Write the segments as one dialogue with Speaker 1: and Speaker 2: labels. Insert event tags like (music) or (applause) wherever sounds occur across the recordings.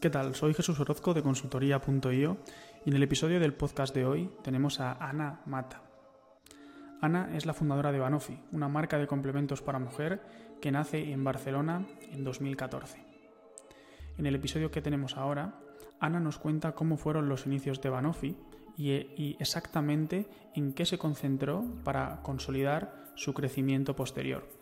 Speaker 1: ¿Qué tal? Soy Jesús Orozco de consultoría.io y en el episodio del podcast de hoy tenemos a Ana Mata. Ana es la fundadora de Banofi, una marca de complementos para mujer que nace en Barcelona en 2014. En el episodio que tenemos ahora, Ana nos cuenta cómo fueron los inicios de Banofi y, y exactamente en qué se concentró para consolidar su crecimiento posterior.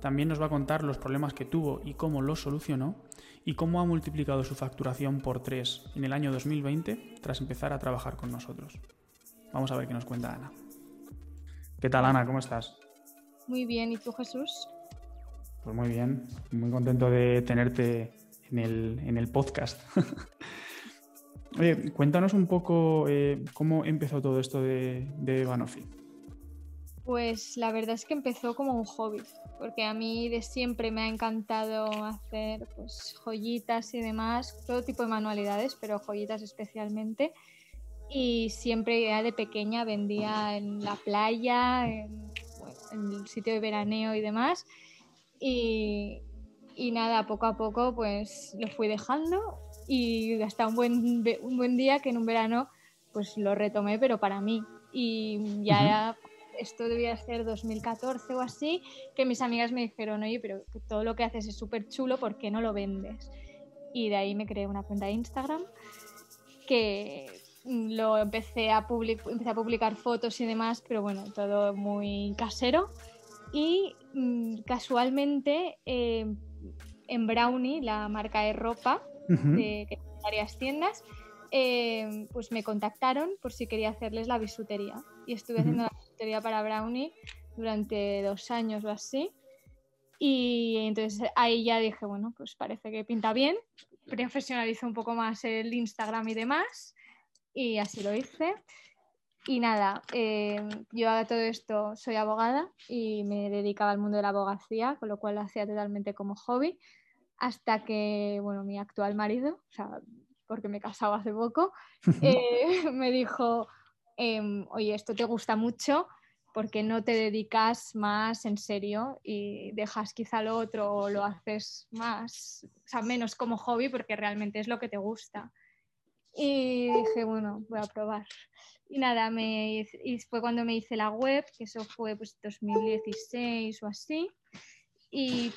Speaker 1: También nos va a contar los problemas que tuvo y cómo los solucionó y cómo ha multiplicado su facturación por 3 en el año 2020 tras empezar a trabajar con nosotros. Vamos a ver qué nos cuenta Ana. ¿Qué tal Ana? ¿Cómo estás?
Speaker 2: Muy bien, ¿y tú Jesús?
Speaker 1: Pues muy bien, muy contento de tenerte en el, podcast. (laughs) Oye, cuéntanos un poco eh, cómo empezó todo esto de, de Banofi.
Speaker 2: Pues la verdad es que empezó como un hobby, porque a mí de siempre me ha encantado hacer pues, joyitas y demás, todo tipo de manualidades, pero joyitas especialmente. Y siempre ya de pequeña vendía en la playa, en, el sitio de veraneo y demás. Y, y, nada, poco a poco pues lo fui dejando y hasta un buen, un buen día que en un verano pues lo retomé, pero para mí. Y ya esto debía ser 2014 o así, que mis amigas me dijeron, oye, pero todo lo que haces es súper chulo, ¿por qué no lo vendes? Y de ahí me creé una cuenta de Instagram que lo empecé a, empecé a publicar fotos y demás, pero bueno, todo muy casero. Y mm, casualmente eh, en Brownie, la marca de ropa, de, que tiene varias tiendas, eh, pues me contactaron por si quería hacerles la bisutería. Y estuve haciendo la bisutería para Brownie durante dos años o así. Y entonces ahí ya dije, bueno, pues parece que pinta bien. Profesionalizo un poco más el Instagram y demás. Y así lo hice. Y nada, eh, yo a todo esto soy abogada y me dedicaba al mundo de la abogacía, con lo cual lo hacía totalmente como hobby, hasta que, bueno, mi actual marido, o sea, porque me he casado hace poco, (laughs) eh, (laughs) me dijo, em, oye, esto te gusta mucho, porque no te dedicas más en serio y dejas quizá lo otro o lo haces más, o sea, menos como hobby porque realmente es lo que te gusta. Y dije, bueno, voy a probar. Y nada, me, y fue cuando me hice la web, que eso fue pues 2016 o así. Y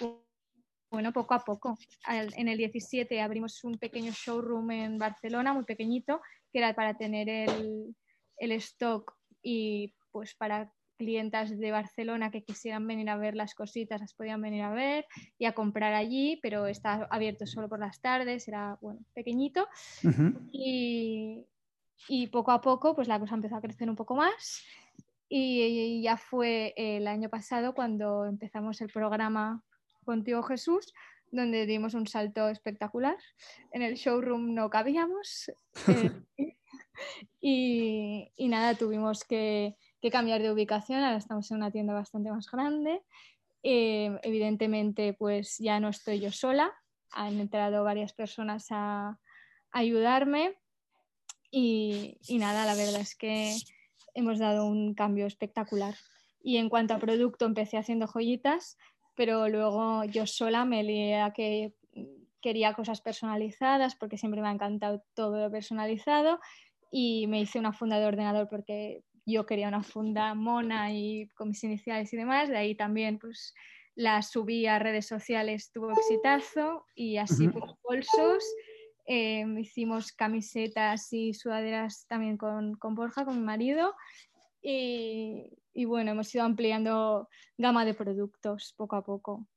Speaker 2: bueno, poco a poco. En el 17 abrimos un pequeño showroom en Barcelona, muy pequeñito, que era para tener el, el stock y pues para clientas de Barcelona que quisieran venir a ver las cositas, las podían venir a ver y a comprar allí, pero está abierto solo por las tardes, era bueno, pequeñito. y, y, poco a poco, pues la cosa empezó a crecer un poco más. Y ya fue el año pasado cuando empezamos el programa contigo Jesús, donde dimos un salto espectacular. En el showroom no cabíamos eh, (laughs) y, y, nada, tuvimos que, que, cambiar de ubicación, ahora estamos en una tienda bastante más grande. Eh, evidentemente, pues ya no estoy yo sola, han entrado varias personas a, ayudarme y, y nada, la verdad es que hemos dado un cambio espectacular. Y en cuanto a producto, empecé haciendo joyitas, pero luego yo sola me lié a que quería cosas personalizadas porque siempre me ha encantado todo lo personalizado y me hice una funda de ordenador porque yo quería una funda mona y con mis iniciales y demás, de ahí también pues la subí a redes sociales, tuvo exitazo y así pues bolsos, eh, hicimos camisetas y sudaderas también con, con Borja, con mi marido. Y, y bueno, hemos ido ampliando gama de productos poco a poco.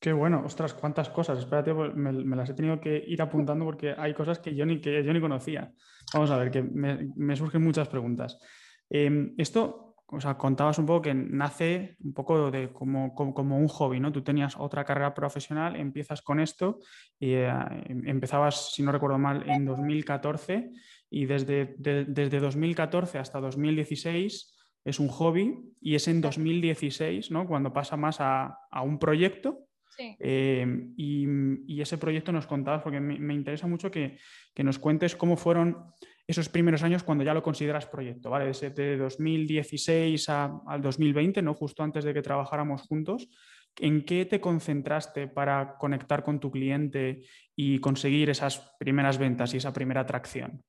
Speaker 1: Qué bueno, ostras, cuántas cosas. Espérate, pues, me, las he tenido que ir apuntando porque hay cosas que yo ni, que yo ni conocía. Vamos a ver, que me, surgen muchas preguntas. Em, esto, o sea, contabas un poco que nace un poco de como, como, un hobby, ¿no? Tú tenías otra carrera profesional, empiezas con esto y eh, empezabas, si no recuerdo mal, en 2014 y desde, desde 2014 hasta 2016 es un hobby y es en 2016 ¿no? cuando pasa más a, a un proyecto. Eh, y, y, ese proyecto nos contabas, porque me, me interesa mucho que, que, nos cuentes cómo fueron esos primeros años cuando ya lo consideras proyecto, ¿vale? Desde 2016 a, al 2020, ¿no? justo antes de que trabajáramos juntos. ¿En qué te concentraste para conectar con tu cliente y conseguir esas primeras ventas y esa primera atracción?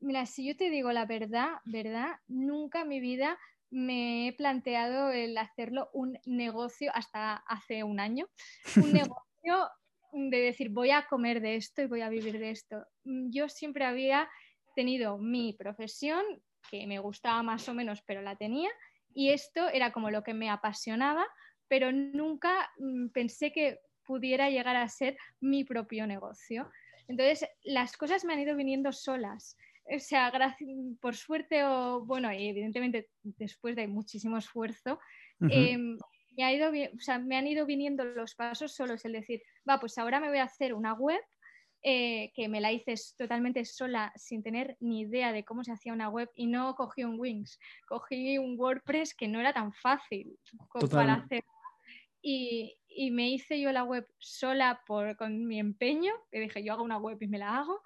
Speaker 2: Mira, si yo te digo la verdad, verdad, nunca en mi vida me he planteado el hacerlo un negocio hasta hace un año. (laughs) Un negocio de decir, voy a comer de esto y voy a vivir de esto. Yo siempre había tenido mi profesión, que me gustaba más o menos, pero la tenía, y esto era como lo que me apasionaba, pero nunca mm, pensé que pudiera llegar a ser mi propio negocio. Entonces, las cosas me han ido viniendo solas. O sea, por suerte o, bueno, evidentemente después de muchísimo esfuerzo, em, me, ha ido, me han ido viniendo los pasos solos. Es decir, va, pues ahora me voy a hacer una web eh, que me la hice totalmente sola sin tener ni idea de cómo se hacía una web y no cogí un Wings, cogí un WordPress que no era tan fácil para hacer. Y, y, me hice yo la web sola por, con mi empeño, que dije yo hago una web y me la hago.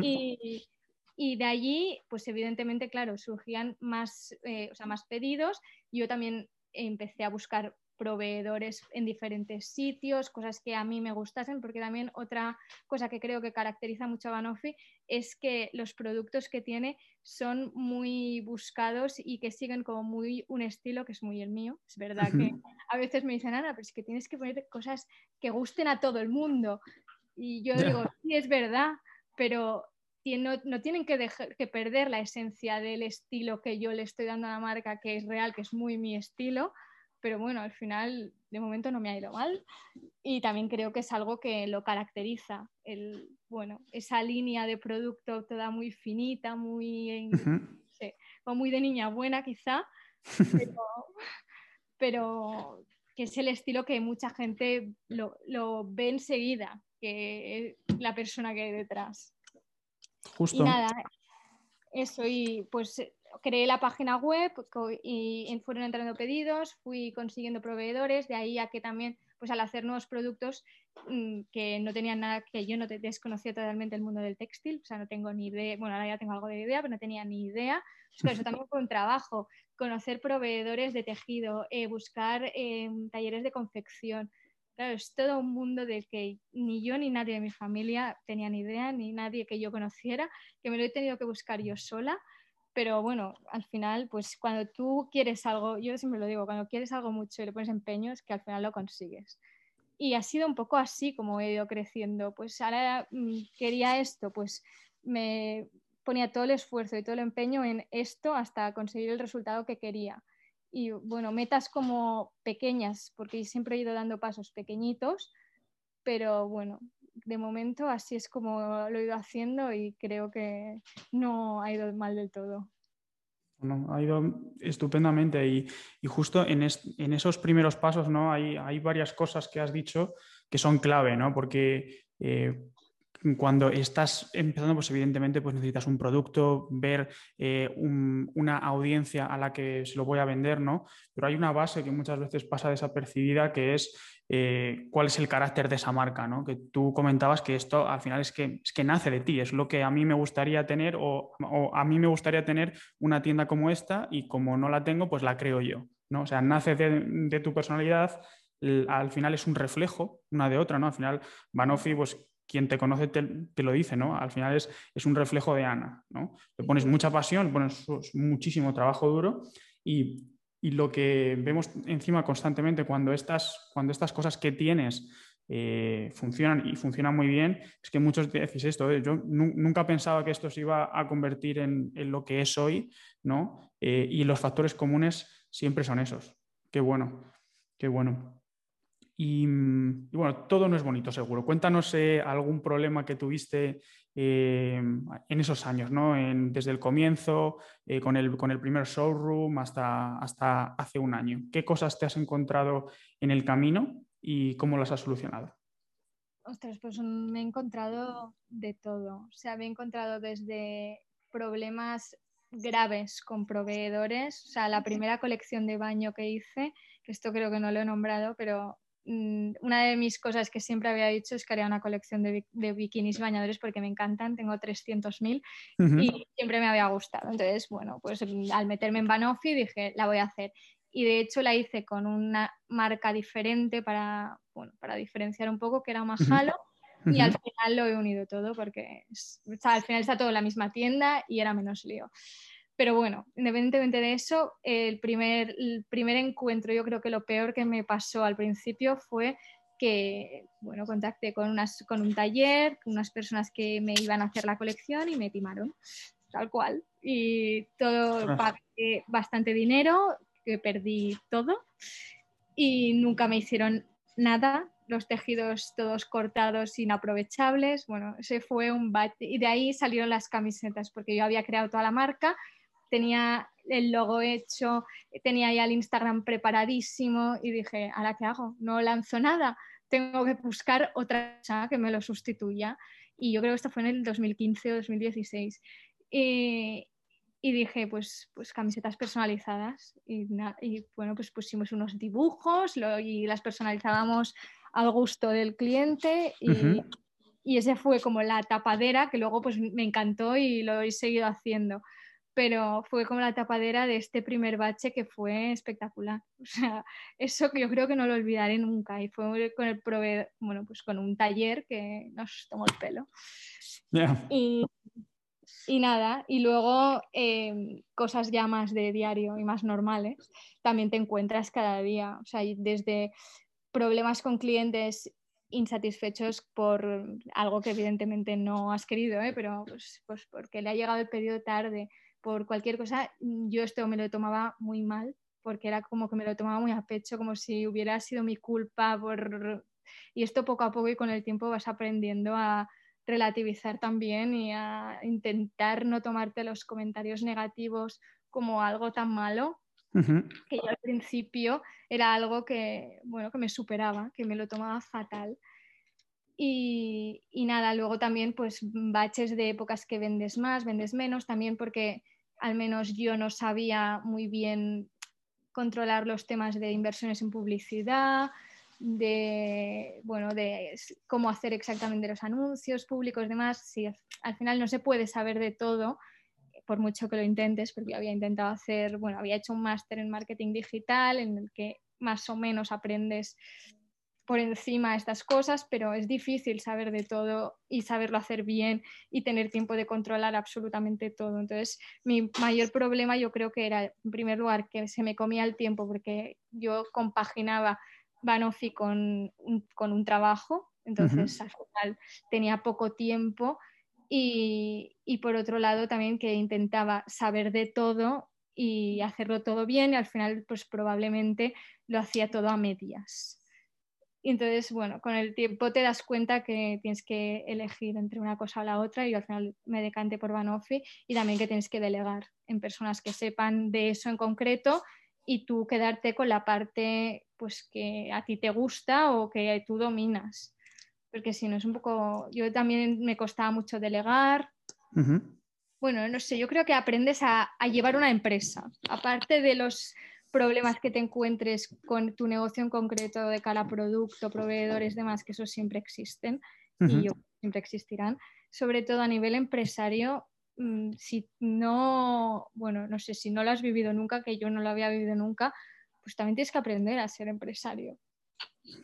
Speaker 2: y, y, de allí, pues evidentemente, claro, surgían más, eh, o sea, más pedidos. Yo también empecé a buscar proveedores en diferentes sitios, cosas que a mí me gustasen, porque también otra cosa que creo que caracteriza mucho a Banofi es que los productos que tiene son muy buscados y que siguen como muy un estilo que es muy el mío. Es verdad que a veces me dicen, Ana, pero es que tienes que poner cosas que gusten a todo el mundo. Y yo digo, sí, es verdad, pero no, no, tienen que, dejar, que perder la esencia del estilo que yo le estoy dando a la marca, que es real, que es muy mi estilo, pero bueno, al final de momento no me ha ido mal y también creo que es algo que lo caracteriza, el, bueno, esa línea de producto toda muy finita, muy, o muy de niña buena quizá, (laughs) pero, que es el estilo que mucha gente lo, lo ve enseguida, que es la persona que hay detrás. Y nada, eso, y pues creé la página web y fueron entrando pedidos, fui consiguiendo proveedores, de ahí a que también, pues al hacer nuevos productos mm, que no tenían nada, que yo no desconocía totalmente el mundo del textil, o sea, no tengo ni idea, bueno, ahora ya tengo algo de idea, pero no tenía ni idea. Pues eso también fue un trabajo, conocer proveedores de tejido, eh, buscar em, talleres de confección. Claro, es todo un mundo del que ni yo ni nadie de mi familia tenía ni idea, ni nadie que yo conociera, que me lo he tenido que buscar yo sola pero bueno, al final, pues cuando tú quieres algo, yo siempre lo digo, cuando quieres algo mucho y le pones empeño, es que al final lo consigues. Y ha sido un poco así como he ido creciendo. Pues ahora mm, quería esto, pues me ponía todo el esfuerzo y todo el empeño en esto hasta conseguir el resultado que quería. Y bueno, metas como pequeñas, porque siempre he ido dando pasos pequeñitos, pero bueno, de momento así es como lo he ido haciendo y creo que no ha ido mal del todo.
Speaker 1: ha ido estupendamente y, justo en, esos primeros pasos ¿no? hay, hay, varias cosas que has dicho que son clave, ¿no? porque eh, cuando estás empezando, pues evidentemente pues necesitas un producto, ver eh, una audiencia a la que se lo voy a vender, ¿no? Pero hay una base que muchas veces pasa desapercibida que es eh, cuál es el carácter de esa marca, ¿no? Que tú comentabas que esto al final es que, es que nace de ti, es lo que a mí me gustaría tener o, a mí me gustaría tener una tienda como esta y como no la tengo, pues la creo yo, ¿no? O sea, nace de, tu personalidad, al final es un reflejo una de otra, ¿no? Al final, Banofi, pues quien te conoce te, lo dice, ¿no? Al final es, es, un reflejo de Ana, ¿no? Le pones mucha pasión, le pones muchísimo trabajo duro y, y, lo que vemos encima constantemente cuando estas, cuando estas cosas que tienes eh, funcionan y funcionan muy bien, es que muchos decís esto, ¿eh? yo nunca pensaba que esto se iba a convertir en, en lo que es hoy, ¿no? Eh, y los factores comunes siempre son esos. Qué bueno, qué bueno. Mm, y, bueno, todo no es bonito, seguro. Cuéntanos eh, algún problema que tuviste eh, en esos años, ¿no? desde el comienzo, eh, con, el, con el primer showroom hasta, hasta hace un año. ¿Qué cosas te has encontrado en el camino y cómo las has solucionado?
Speaker 2: Ostras, pues me he encontrado de todo. O sea, me he encontrado desde problemas graves con proveedores. O sea, la primera colección de baño que hice, que esto creo que no lo he nombrado, pero Mm, una de mis cosas que siempre había dicho es que haría una colección de, bikinis bañadores porque me encantan, tengo 300.000 y siempre me había gustado. Entonces, bueno, pues mm, al meterme en Banofi dije, la voy a hacer. y de hecho la hice con una marca diferente para, bueno, para diferenciar un poco, que era Mahalo. Y al final lo he unido todo porque al final está todo en la misma tienda y era menos lío. Pero bueno, independientemente de eso, el primer, el primer encuentro, yo creo que lo peor que me pasó al principio fue que, bueno, contacté con, unas, con un taller, con unas personas que me iban a hacer la colección y me timaron, tal cual. Y todo, pagué bastante dinero, que perdí todo y nunca me hicieron nada, los tejidos todos cortados, inaprovechables. Bueno, ese fue un bate. Y de ahí salieron las camisetas, porque yo había creado toda la marca tenía el logo hecho, tenía ya el Instagram preparadísimo y dije, ¿ahora qué hago? No lanzo nada, tengo que buscar otra cosa que me lo sustituya. Y yo creo que esto fue en el 2015 o 2016. Y, dije, pues, pues camisetas personalizadas. Y, bueno, pues pusimos unos dibujos y las personalizábamos al gusto del cliente. Y, y ese fue como la tapadera que luego pues me encantó y lo he seguido haciendo pero fue como la tapadera de este primer bache que fue espectacular. (laughs) O sea, eso yo creo que no lo olvidaré nunca y fue con el proveedor, bueno, pues con un taller que nos tomó el pelo. Y, y, nada, y luego em, cosas ya más de diario y más normales, también te encuentras cada día, o sea, desde problemas con clientes insatisfechos por algo que evidentemente no has querido, ¿eh? pero pues, pues porque le ha llegado el pedido tarde, por cualquier cosa, mm, yo esto me lo tomaba muy mal, porque era como que me lo tomaba muy a pecho, como si hubiera sido mi culpa. Por... Y esto poco a poco y con el tiempo vas aprendiendo a relativizar también y a intentar no tomarte los comentarios negativos como algo tan malo, que yo al principio era algo que, bueno, que me superaba, que me lo tomaba fatal. Y, y, nada, luego también pues baches de épocas que vendes más, vendes menos, también porque al menos yo no sabía muy bien controlar los temas de inversiones en publicidad, de, bueno, de cómo hacer exactamente los anuncios públicos, demás. Si al final no se puede saber de todo, por mucho que lo intentes, porque había intentado hacer, bueno, había hecho un máster en marketing digital en el que más o menos aprendes por encima de estas cosas, pero es difícil saber de todo y saberlo hacer bien y tener tiempo de controlar absolutamente todo. Entonces, mi mayor problema yo creo que era, en primer lugar, que se me comía el tiempo porque yo compaginaba Banofi con un, con un trabajo, entonces al final tenía poco tiempo y, y por otro lado también que intentaba saber de todo y hacerlo todo bien y al final pues probablemente lo hacía todo a medias. Y entonces, bueno, con el tiempo te das cuenta que tienes que elegir entre una cosa o la otra y al final me decanté por Banofi y también que tienes que delegar en personas que sepan de eso en concreto y tú quedarte con la parte pues que a ti te gusta o que tú dominas. Porque si no es un poco, yo también me costaba mucho delegar. Bueno, no sé, yo creo que aprendes a, a llevar una empresa, aparte de los problemas que te encuentres con tu negocio en concreto de cara a producto, proveedores, demás, que eso siempre existen y siempre existirán. Sobre todo a nivel empresario, mm, si no, bueno, no sé, si no lo has vivido nunca, que yo no lo había vivido nunca, pues también tienes que aprender a ser empresario.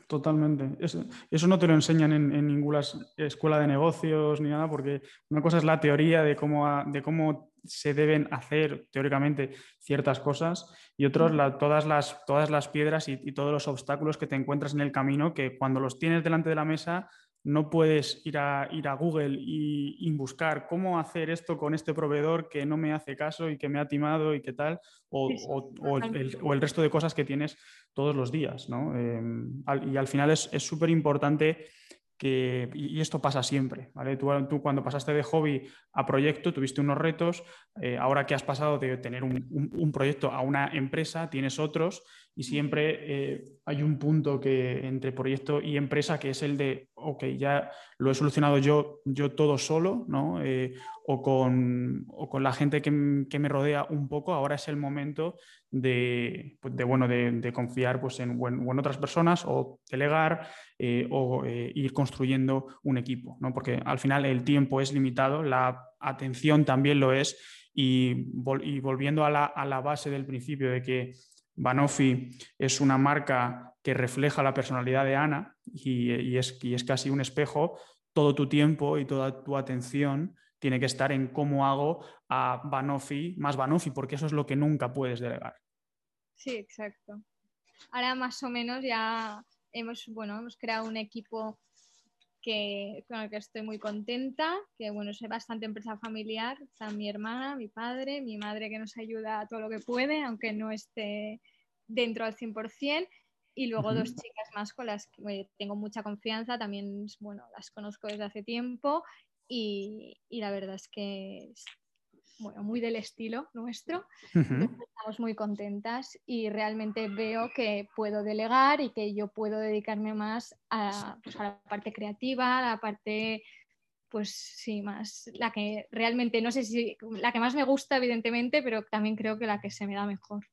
Speaker 1: Totalmente. Eso, no te lo enseñan en, ninguna escuela de negocios ni nada, porque una cosa es la teoría de cómo, de cómo se deben hacer teóricamente ciertas cosas y otros todas, las, todas las piedras y, y, todos los obstáculos que te encuentras en el camino que cuando los tienes delante de la mesa no puedes ir a, ir a Google y, buscar cómo hacer esto con este proveedor que no me hace caso y que me ha timado y qué tal, o, el, resto de cosas que tienes todos los días. ¿no? Em, y al final es súper importante y esto pasa siempre, ¿vale? Tú, cuando pasaste de hobby a proyecto tuviste unos retos, eh, ahora que has pasado de tener un, proyecto a una empresa, tienes otros y siempre eh, hay un punto que entre proyecto y empresa que es el de, ok, ya lo he solucionado yo, yo todo solo, ¿no? Eh, o, con, con, la gente que, me rodea un poco, ahora es el momento de, pues, bueno, de, confiar pues, en, en, otras personas o delegar o ir construyendo un equipo, ¿no? Porque al final el tiempo es limitado, la atención también lo es y, volviendo a la, base del principio de que Banofi es una marca que refleja la personalidad de Ana y, es, y es casi un espejo. Todo tu tiempo y toda tu atención tiene que estar en cómo hago a Banofi más Banofi, porque eso es lo que nunca puedes delegar.
Speaker 2: Sí, exacto. Ahora más o menos ya hemos, bueno, hemos creado un equipo que, con el que estoy muy contenta, que bueno, es bastante empresa familiar, está mi hermana, mi padre, mi madre que nos ayuda a todo lo que puede, aunque no esté dentro al 100%, y luego dos chicas más con las que tengo mucha confianza, también bueno, las conozco desde hace tiempo y, la verdad es que es bueno, muy del estilo nuestro. Estamos muy contentas y realmente veo que puedo delegar y que yo puedo dedicarme más a, pues, a la parte creativa, a la parte pues sí, más la que realmente, no sé si la que más me gusta, evidentemente, pero también creo que la que se me da mejor.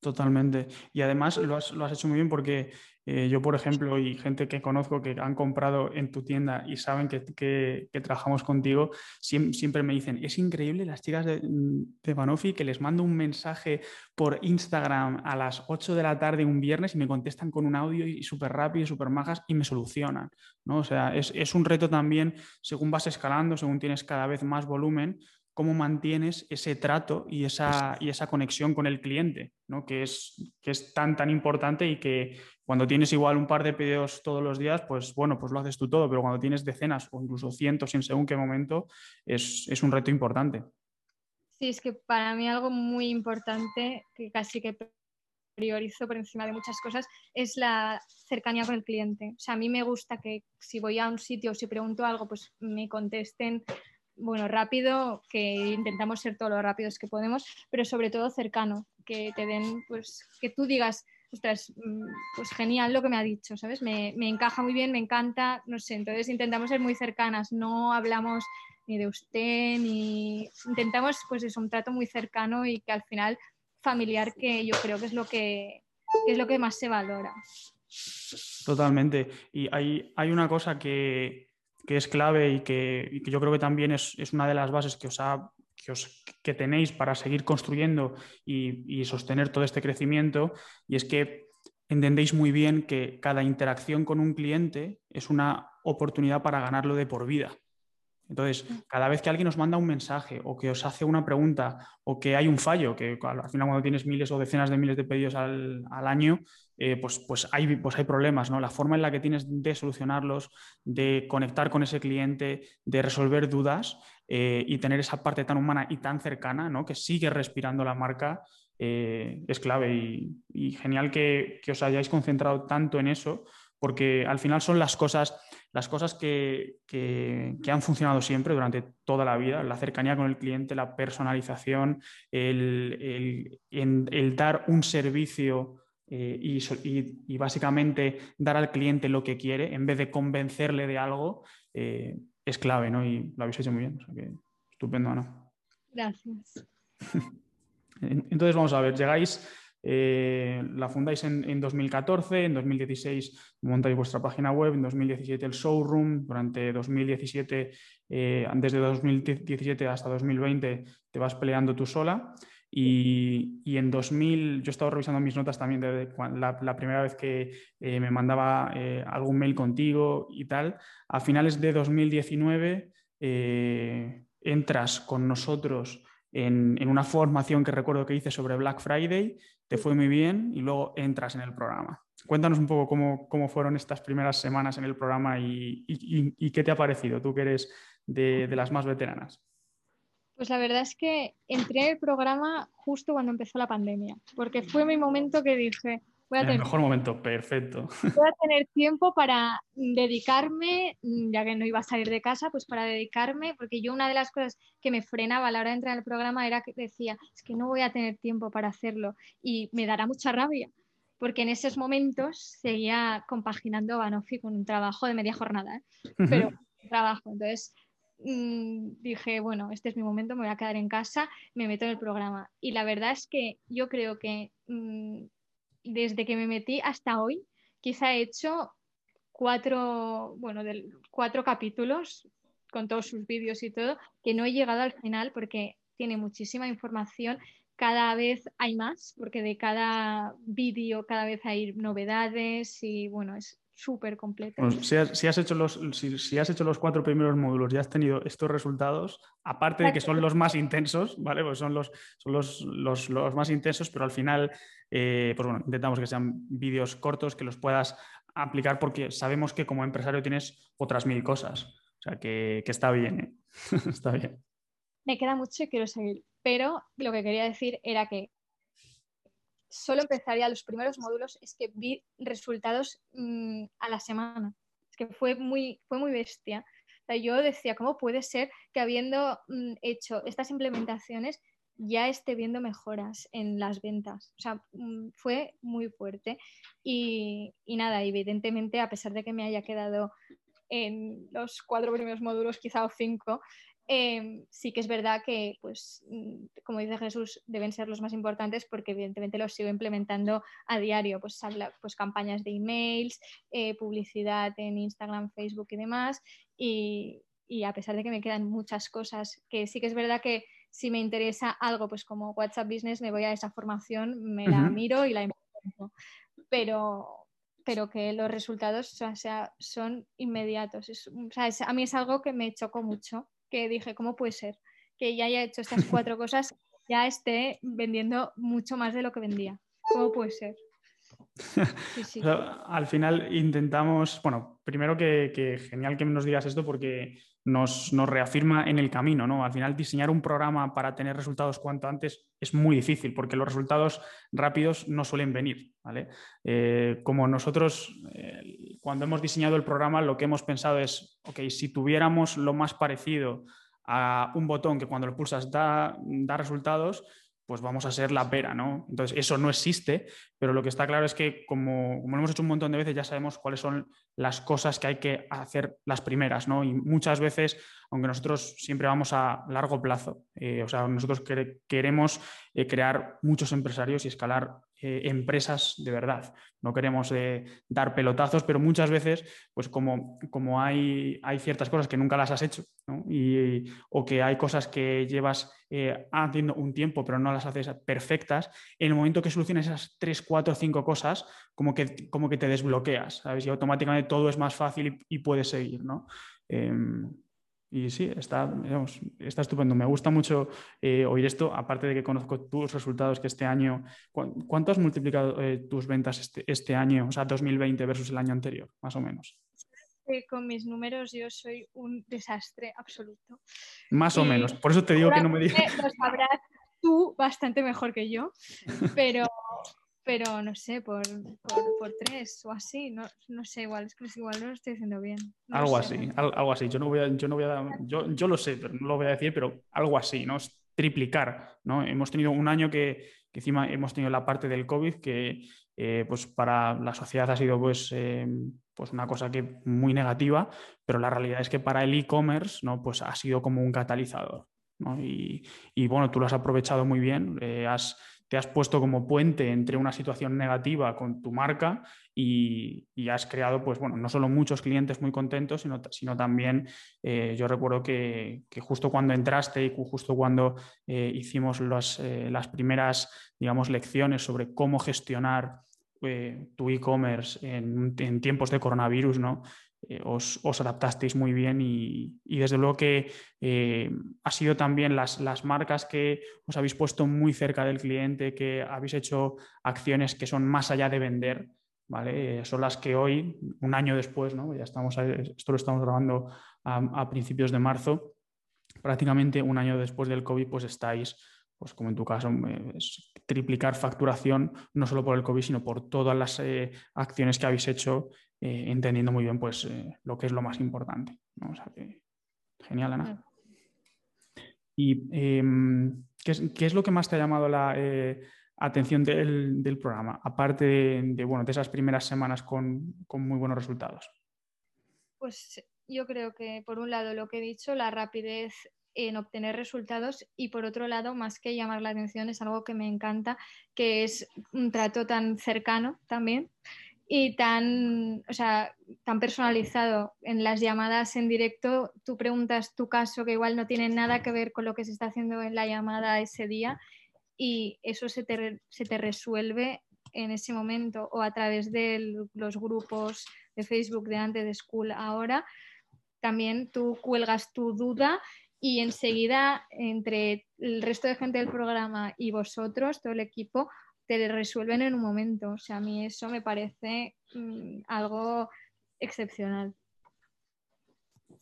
Speaker 1: Totalmente. Y además lo has, lo has hecho muy bien porque eh, yo, por ejemplo, y gente que conozco que han comprado en tu tienda y saben que, trabajamos contigo, siempre, me dicen, es increíble las chicas de, de Banofi que les mando un mensaje por Instagram a las 8 de la tarde un viernes y me contestan con un audio y súper rápido, súper majas y me solucionan. ¿no? O sea, es un reto también según vas escalando, según tienes cada vez más volumen, cómo mantienes ese trato y esa, y esa conexión con el cliente, ¿no? que, es, que es tan, tan importante y que cuando tienes igual un par de pedidos todos los días, pues bueno, pues lo haces tú todo, pero cuando tienes decenas o incluso cientos en según qué momento, es, es un reto importante.
Speaker 2: Sí, es que para mí algo muy importante, que casi que priorizo por encima de muchas cosas, es la cercanía con el cliente. O sea, a mí me gusta que si voy a un sitio o si pregunto algo, pues me contesten bueno, rápido, que intentamos ser todo lo rápidos que podemos, pero sobre todo cercano, que te den, pues, que tú digas, ostras, mm, pues genial lo que me ha dicho, ¿sabes? Me, me, encaja muy bien, me encanta, no sé, entonces intentamos ser muy cercanas, no hablamos ni de usted, ni intentamos, pues es un trato muy cercano y que al final familiar, que yo creo que es lo que, que es lo que más se valora.
Speaker 1: Totalmente. Y hay, hay una cosa que, que es clave y que, yo creo que también es, una de las bases que, os que, tenéis para seguir construyendo y, sostener todo este crecimiento, y es que entendéis muy bien que cada interacción con un cliente es una oportunidad para ganarlo de por vida. Entonces, cada vez que alguien os manda un mensaje o que os hace una pregunta o que hay un fallo, que al final cuando tienes miles o decenas de miles de pedidos al, año, eh, pues, pues, hay, pues hay problemas, ¿no? La forma en la que tienes de solucionarlos, de conectar con ese cliente, de resolver dudas eh, y tener esa parte tan humana y tan cercana, ¿no? Que sigue respirando la marca, eh, es clave y, genial que, que os hayáis concentrado tanto en eso, porque al final son las cosas las cosas que, han funcionado siempre durante toda la vida, la cercanía con el cliente, la personalización, el, dar un servicio eh, y, básicamente dar al cliente lo que quiere en vez de convencerle de algo, eh, es clave, ¿no? Y lo habéis hecho muy bien. estupendo, Ana.
Speaker 2: Gracias. (laughs)
Speaker 1: Entonces, vamos a ver, llegáis eh, la fundáis en, 2014, en 2016 montáis vuestra página web, en 2017 el showroom, durante 2017, eh, desde 2017 hasta 2020 te vas peleando tú sola. Y, en 2000, yo he estado revisando mis notas también de la, primera vez que eh, me mandaba algún mail contigo y tal. A finales de 2019 entras con nosotros en, una formación que recuerdo que hice sobre Black Friday te fue muy bien y luego entras en el programa. Cuéntanos un poco cómo, fueron estas primeras semanas en el programa y, qué te ha parecido, tú que eres de, las más veteranas.
Speaker 2: Pues la verdad es que entré en el programa justo cuando empezó la pandemia, porque fue mi momento que dije,
Speaker 1: Voy a tener, el mejor momento, perfecto. (laughs)
Speaker 2: Voy a tener tiempo para dedicarme, ya que no iba a salir de casa, pues para dedicarme, porque yo una de las cosas que me frenaba a la hora de entrar en el programa era que decía, es que no voy a tener tiempo para hacerlo y me dará mucha rabia, porque en esos momentos seguía compaginando Banofi con un trabajo de media jornada, ¿eh? pero trabajo. Entonces dije, bueno, este es mi momento, me voy a quedar en casa, me meto en el programa. Y la verdad es que yo creo que... Mm, desde que me metí hasta hoy, quizá he hecho cuatro, bueno, cuatro capítulos con todos sus vídeos y todo, que no he llegado al final porque tiene muchísima información. cada vez hay más, porque de cada vídeo cada vez hay novedades y bueno, es súper completo.
Speaker 1: si, has, hecho los, si, has hecho los cuatro primeros módulos y has tenido estos resultados, aparte de que son los más intensos, ¿vale? Pues son los, son los, los, los más intensos, pero al final, eh, pues bueno, intentamos que sean vídeos cortos, que los puedas aplicar porque sabemos que como empresario tienes otras mil cosas. O sea, que, que está bien, ¿eh? (laughs) está bien.
Speaker 2: Me queda mucho y quiero seguir, pero lo que quería decir era que solo empezaría los primeros módulos, es que vi resultados mm, a la semana. Es que fue muy, fue muy bestia. yo decía, ¿cómo puede ser que habiendo mm, hecho estas implementaciones ya esté viendo mejoras en las ventas? O sea, mm, fue muy fuerte. Y, y nada, evidentemente, a pesar de que me haya quedado en los cuatro primeros módulos, quizá o cinco, Em, sí que es verdad que, pues, mm, como dice Jesús, deben ser los más importantes porque evidentemente los sigo implementando a diario, pues, pues campañas de emails, eh, publicidad en Instagram, Facebook y demás. Y, a pesar de que me quedan muchas cosas, que sí que es verdad que si me interesa algo, pues como WhatsApp Business, me voy a esa formación, me la miro y la implemento. Pero, pero que los resultados o sea, son inmediatos. o sea, a mí es algo que me chocó mucho que dije, ¿cómo puede ser? Que ya haya hecho estas cuatro (laughs) cosas, ya esté vendiendo mucho más de lo que vendía. ¿Cómo puede ser? (laughs)
Speaker 1: al final intentamos, bueno, primero que, genial que nos digas esto porque nos, reafirma en el camino, ¿no? Al final diseñar un programa para tener resultados cuanto antes es muy difícil porque los resultados rápidos no suelen venir, ¿vale? Eh, como nosotros eh, cuando hemos diseñado el programa lo que hemos pensado es, ok, si tuviéramos lo más parecido a un botón que cuando lo pulsas da, da resultados, pues vamos a ser la pera, ¿no? Entonces, eso no existe, pero lo que está claro es que como, como, lo hemos hecho un montón de veces, ya sabemos cuáles son las cosas que hay que hacer las primeras, ¿no? Y muchas veces, aunque nosotros siempre vamos a largo plazo, eh, o sea, nosotros queremos eh, crear muchos empresarios y escalar eh, empresas de verdad. No queremos eh, dar pelotazos, pero muchas veces, pues como, como hay, hay, ciertas cosas que nunca las has hecho, y, o que hay cosas que llevas eh, haciendo un tiempo, pero no las haces perfectas, en el momento que soluciones esas tres, cuatro, cinco cosas, como que, como que te desbloqueas, ¿sabes? Y automáticamente todo es más fácil y, puedes seguir, ¿no? Y sí, está, está estupendo. Me gusta mucho eh, oír esto, aparte de que conozco tus resultados que este año, ¿cuánto has multiplicado eh, tus ventas este, este, año, o sea, 2020 versus el año anterior, más o menos?
Speaker 2: con mis números yo soy un desastre absoluto.
Speaker 1: Más o menos, por eso te digo que no me digas.
Speaker 2: Lo sabrás tú bastante mejor que yo, pero pero no sé, por, por, tres o así, no, no, sé, igual, es que igual no lo estoy diciendo bien.
Speaker 1: algo así, algo así, yo no voy a, yo no voy a yo, yo, lo sé, pero no lo voy a decir, pero algo así, ¿no? Es triplicar, ¿no? Hemos tenido un año que, que encima hemos tenido la parte del COVID que eh, pues para la sociedad ha sido pues, eh, pues una cosa que muy negativa, pero la realidad es que para el e-commerce ¿no? pues ha sido como un catalizador. ¿no? Y, y, bueno, tú lo has aprovechado muy bien, eh, has te has puesto como puente entre una situación negativa con tu marca y, has creado, pues bueno, no solo muchos clientes muy contentos, sino, sino también eh, yo recuerdo que, justo cuando entraste y justo cuando eh, hicimos eh, las primeras, digamos, lecciones sobre cómo gestionar tu e-commerce en, en, tiempos de coronavirus, ¿no? Eh, os, adaptasteis muy bien y, desde luego que eh, ha sido también las, las, marcas que os habéis puesto muy cerca del cliente, que habéis hecho acciones que son más allá de vender, ¿vale? Eh, son las que hoy, un año después, ¿no? ya estamos, esto lo estamos grabando a, principios de marzo, prácticamente un año después del COVID, pues estáis pues como en tu caso, triplicar facturación no solo por el COVID, sino por todas las acciones que habéis hecho eh, entendiendo muy bien pues, eh, lo que es lo más importante. genial, Ana. ¿Y em, ¿qué, es, lo que más te ha llamado la eh, atención del, programa, aparte de, bueno, de esas primeras semanas con, muy buenos resultados?
Speaker 2: Pues yo creo que, por un lado, lo que he dicho, la rapidez en obtener resultados y por otro lado, más que llamar la atención, es algo que me encanta, que es un trato tan cercano también y tan, o sea, tan personalizado. En las llamadas en directo, tú preguntas tu caso que igual no tiene nada que ver con lo que se está haciendo en la llamada ese día y eso se te, se te resuelve en ese momento o a través de los grupos de Facebook de antes de School ahora. También tú cuelgas tu duda y enseguida entre el resto de gente del programa y vosotros, todo el equipo, te resuelven en un momento. O sea, a mí eso me parece mm, algo excepcional.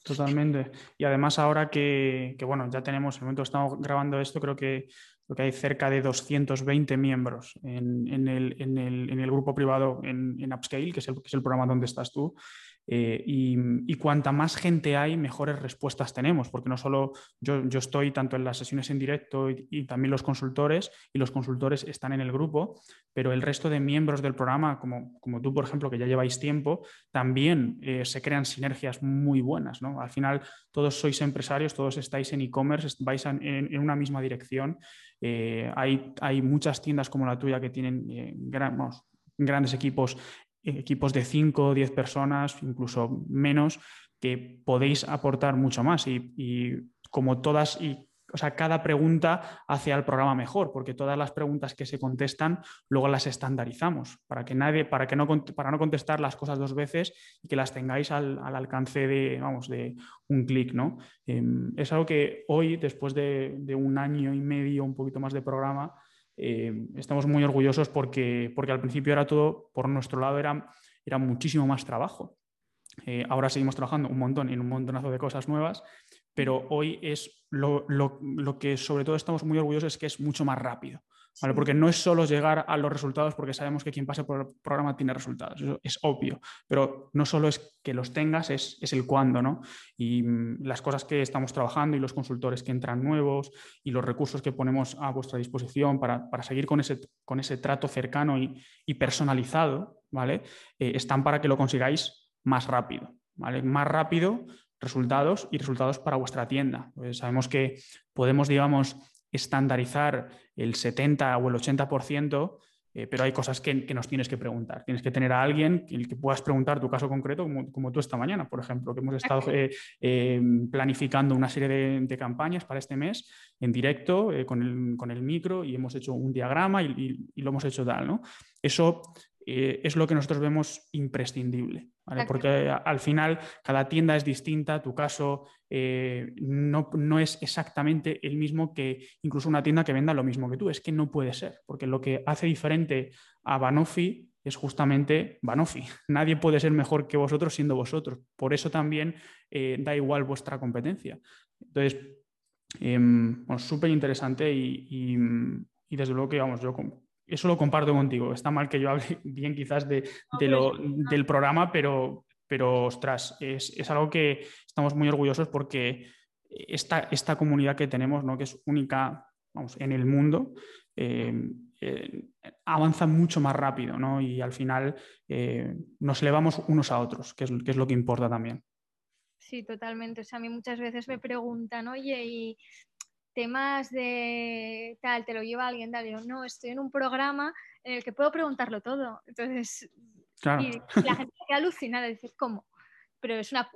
Speaker 1: Totalmente. Y además ahora que, bueno, ya tenemos, en el momento que estamos grabando esto, creo que, hay cerca de 220 miembros en, el, grupo privado en, Upscale, que es el programa donde estás tú. Eh, y, cuanta más gente hay, mejores respuestas tenemos, porque no solo yo, estoy tanto en las sesiones en directo y, también los consultores, y los consultores están en el grupo, pero el resto de miembros del programa, como, como tú, por ejemplo, que ya lleváis tiempo, también eh, se crean sinergias muy buenas. Al final, todos sois empresarios, todos estáis en e-commerce, vais en, una misma dirección. Eh, hay, hay, muchas tiendas como la tuya que tienen grandes equipos equipos de 5 o 10 personas, incluso menos, que podéis aportar mucho más. Y, como todas, y, o sea, cada pregunta hace al programa mejor, porque todas las preguntas que se contestan luego las estandarizamos para que nadie, para que no, para no contestar las cosas dos veces y que las tengáis al, alcance de, vamos, de un clic, ¿no? Em, es algo que hoy, después de, de un año y medio, un poquito más de programa, eh, estamos muy orgullosos porque, porque al principio era todo, por nuestro lado, era, era muchísimo más trabajo. Eh, ahora seguimos trabajando un montón en un montonazo de cosas nuevas, pero hoy es lo, lo, lo que sobre todo estamos muy orgullosos es que es mucho más rápido. Porque no es solo llegar a los resultados porque sabemos que quien pase por el programa tiene resultados, eso es obvio, pero no solo es que los tengas, es, el cuándo, ¿no? Y mm, las cosas que estamos trabajando y los consultores que entran nuevos y los recursos que ponemos a vuestra disposición para, seguir con ese, con ese trato cercano y, personalizado, ¿vale? Eh, están para que lo consigáis más rápido, ¿vale? Más rápido resultados y resultados para vuestra tienda. Pues sabemos que podemos, digamos, estandarizar el 70 o el 80%, eh, pero hay cosas que, nos tienes que preguntar. Tienes que tener a alguien el que puedas preguntar tu caso concreto, como, tú esta mañana, por ejemplo, que hemos estado eh, eh, planificando una serie de, campañas para este mes en directo con el, micro y hemos hecho un diagrama y, lo hemos hecho tal. ¿no? Eso es lo que nosotros vemos imprescindible. Porque al final cada tienda es distinta, tu caso eh, no, no, es exactamente el mismo que incluso una tienda que venda lo mismo que tú, es que no puede ser, porque lo que hace diferente a Banofi es justamente Banofi. (laughs) Nadie puede ser mejor que vosotros siendo vosotros, por eso también eh, da igual vuestra competencia. Entonces, em, súper interesante y, y, desde luego que vamos, yo eso lo comparto contigo. Está mal que yo hable (laughs) bien quizás de, lo, del programa, pero, pero ostras, es, algo que estamos muy orgullosos porque esta, esta comunidad que tenemos, ¿no? que es única vamos, en el mundo, eh, eh, avanza mucho más rápido ¿no? y al final eh, nos elevamos unos a otros, que es, que es lo que importa también.
Speaker 2: Sí, totalmente. O sea, a mí muchas veces me preguntan, oye, ¿y temas de tal, te lo lleva alguien, tal, yo no, estoy en un programa en el que puedo preguntarlo todo. Entonces, y la gente queda alucinada, dice, ¿cómo? Pero es una,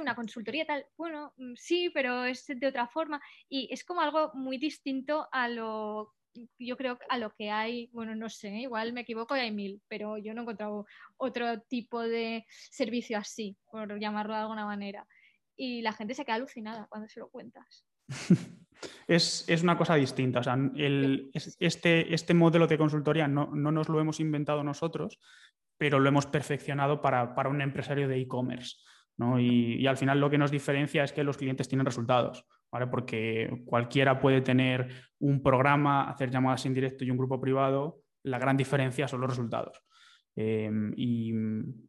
Speaker 2: una consultoría tal, bueno, mm, sí, pero es de otra forma. Y es como algo muy distinto a lo yo creo a lo que hay, bueno, no sé, igual me equivoco y hay mil, pero yo no he encontrado otro tipo de servicio así, por llamarlo de alguna manera. Y la gente se queda alucinada cuando se lo cuentas. (laughs)
Speaker 1: es, una cosa distinta. O sea, este, este modelo de consultoría no, nos lo hemos inventado nosotros, pero lo hemos perfeccionado para, un empresario de e-commerce. Y, al final lo que nos diferencia es que los clientes tienen resultados, ¿vale? porque cualquiera puede tener un programa, hacer llamadas en directo y un grupo privado, la gran diferencia son los resultados. Eh, y,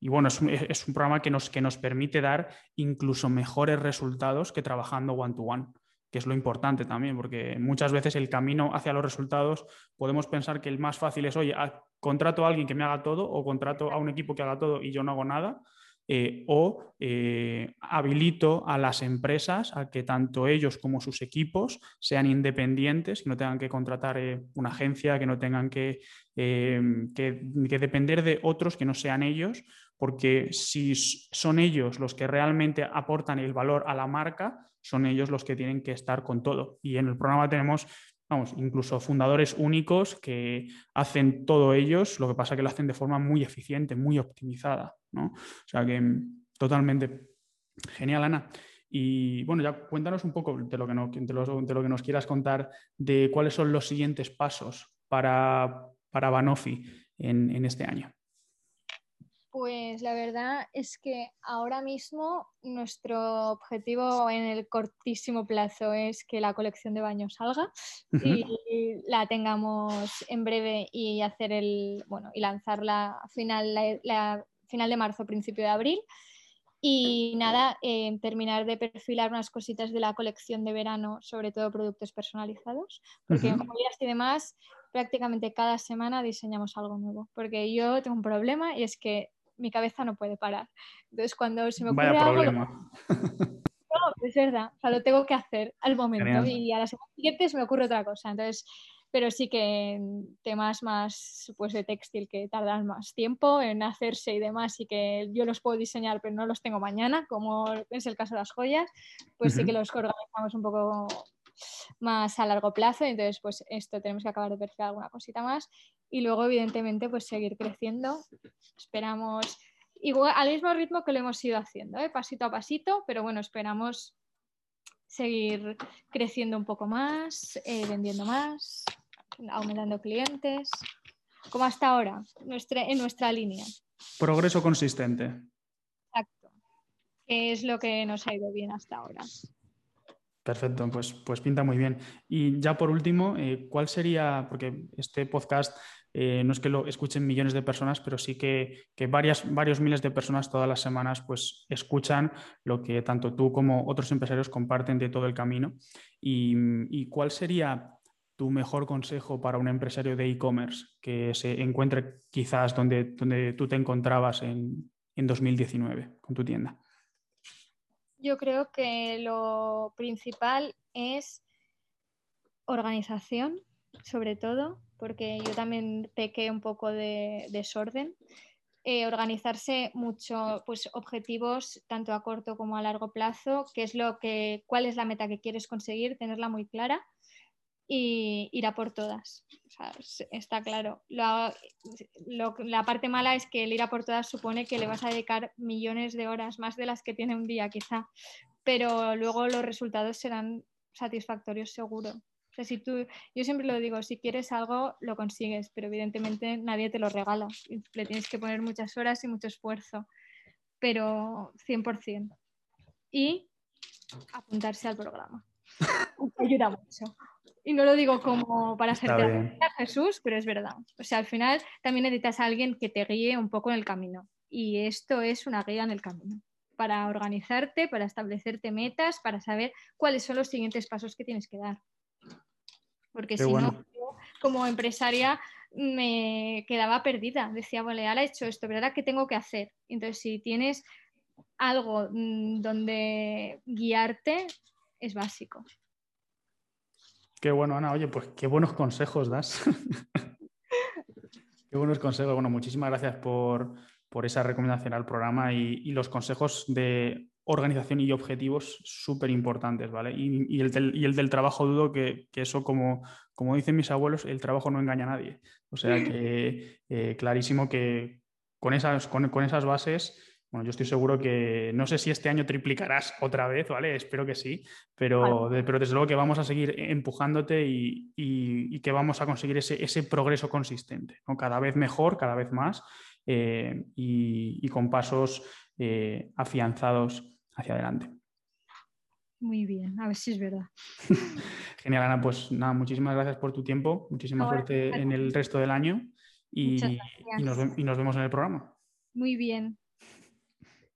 Speaker 1: bueno, es un, programa que nos, que nos permite dar incluso mejores resultados que trabajando one-to-one. one to one que es lo importante también, porque muchas veces el camino hacia los resultados podemos pensar que el más fácil es, oye, contrato a alguien que me haga todo o contrato a un equipo que haga todo y yo no hago nada, eh, o eh, habilito a las empresas a que tanto ellos como sus equipos sean independientes y no tengan que contratar eh, una agencia, que no tengan que, que, depender de otros que no sean ellos, porque si son ellos los que realmente aportan el valor a la marca, son ellos los que tienen que estar con todo. Y en el programa tenemos vamos, incluso fundadores únicos que hacen todo ellos, lo que pasa que lo hacen de forma muy eficiente, muy optimizada, ¿no? O sea que mm, totalmente genial, Ana. Y bueno, ya cuéntanos un poco de lo que, de lo, que nos quieras contar de cuáles son los siguientes pasos para, para Banofi en este año.
Speaker 2: Pues la verdad es que ahora mismo nuestro objetivo en el cortísimo plazo es que la colección de baños salga y la tengamos en breve y hacer el bueno y lanzarla a final, la, final de marzo, principio de abril. Y nada, eh, terminar de perfilar unas cositas de la colección de verano, sobre todo productos personalizados, porque en joyas y demás prácticamente cada semana diseñamos algo nuevo, porque yo tengo un problema y es que mi cabeza no puede parar. Entonces, cuando se me ocurre
Speaker 1: Vaya
Speaker 2: algo,
Speaker 1: problema.
Speaker 2: No, es verdad, o sea, lo tengo que hacer al momento y a la semana siguiente se me ocurre otra cosa. Entonces, pero sí que temas más pues, de textil que tardan más tiempo en hacerse y demás y que yo los puedo diseñar pero no los tengo mañana, como es el caso de las joyas, pues sí que los organizamos un poco más a largo plazo. Entonces, pues esto tenemos que acabar de perfilar alguna cosita más y luego, evidentemente, pues seguir creciendo. Esperamos igual al mismo ritmo que lo hemos ido haciendo, ¿eh? pasito a pasito, pero bueno, esperamos seguir creciendo un poco más, eh, vendiendo más, aumentando clientes, como hasta ahora, nuestra, en nuestra línea.
Speaker 1: Progreso consistente.
Speaker 2: Exacto, que es lo que nos ha ido bien hasta ahora.
Speaker 1: Perfecto, pues, pues pinta muy bien. Y ya por último, eh, ¿cuál sería, porque este podcast eh, no es que lo escuchen millones de personas, pero sí que, varias, varios miles de personas todas las semanas pues, escuchan lo que tanto tú como otros empresarios comparten de todo el camino. ¿Y, cuál sería tu mejor consejo para un empresario de e-commerce que se encuentre quizás donde, donde tú te encontrabas en, en 2019 con tu tienda?
Speaker 2: Yo creo que lo principal es organización, sobre todo, porque yo también pequé un poco de desorden. Eh, organizarse mucho, pues objetivos tanto a corto como a largo plazo, qué es lo que, cuál es la meta que quieres conseguir, tenerla muy clara y ir a por todas. está claro. la parte mala es que el ir a por todas supone que le vas a dedicar millones de horas, más de las que tiene un día quizá, pero luego los resultados serán satisfactorios seguro si tú, yo siempre lo digo, si quieres algo, lo consigues, pero evidentemente nadie te lo regala. Le tienes que poner muchas horas y mucho esfuerzo, pero 100%. Y apuntarse al programa. Ayuda mucho. Y no lo digo como para hacerte a Jesús, pero es verdad. O sea, al final también necesitas a alguien que te guíe un poco en el camino. Y esto es una guía en el camino para organizarte, para establecerte metas, para saber cuáles son los siguientes pasos que tienes que dar porque si no, como empresaria me quedaba perdida. Decía, vale, ahora he hecho esto, pero ahora qué tengo que hacer. Entonces, si tienes algo mm, donde guiarte, es básico.
Speaker 1: Qué bueno, Ana. Oye, pues qué buenos consejos das. (laughs) qué buenos consejos. Bueno, muchísimas gracias por, esa recomendación al programa y los consejos de organización y objetivos súper importantes, ¿vale? Y, el del, trabajo dudo que, eso, como, como, dicen mis abuelos, el trabajo no engaña a nadie. O sea que eh, clarísimo que con esas, con, esas bases, bueno, yo estoy seguro que no sé si este año triplicarás otra vez, ¿vale? Espero que sí, pero, pero desde luego que vamos a seguir empujándote y, que vamos a conseguir ese, ese progreso consistente, ¿no? Cada vez mejor, cada vez más eh, y, con pasos eh, afianzados hacia adelante.
Speaker 2: Muy bien, a ver si es verdad. (laughs)
Speaker 1: Genial, Ana. Pues nada, muchísimas gracias por tu tiempo, muchísima suerte en el resto del año y, nos, y nos vemos en el programa.
Speaker 2: Muy bien,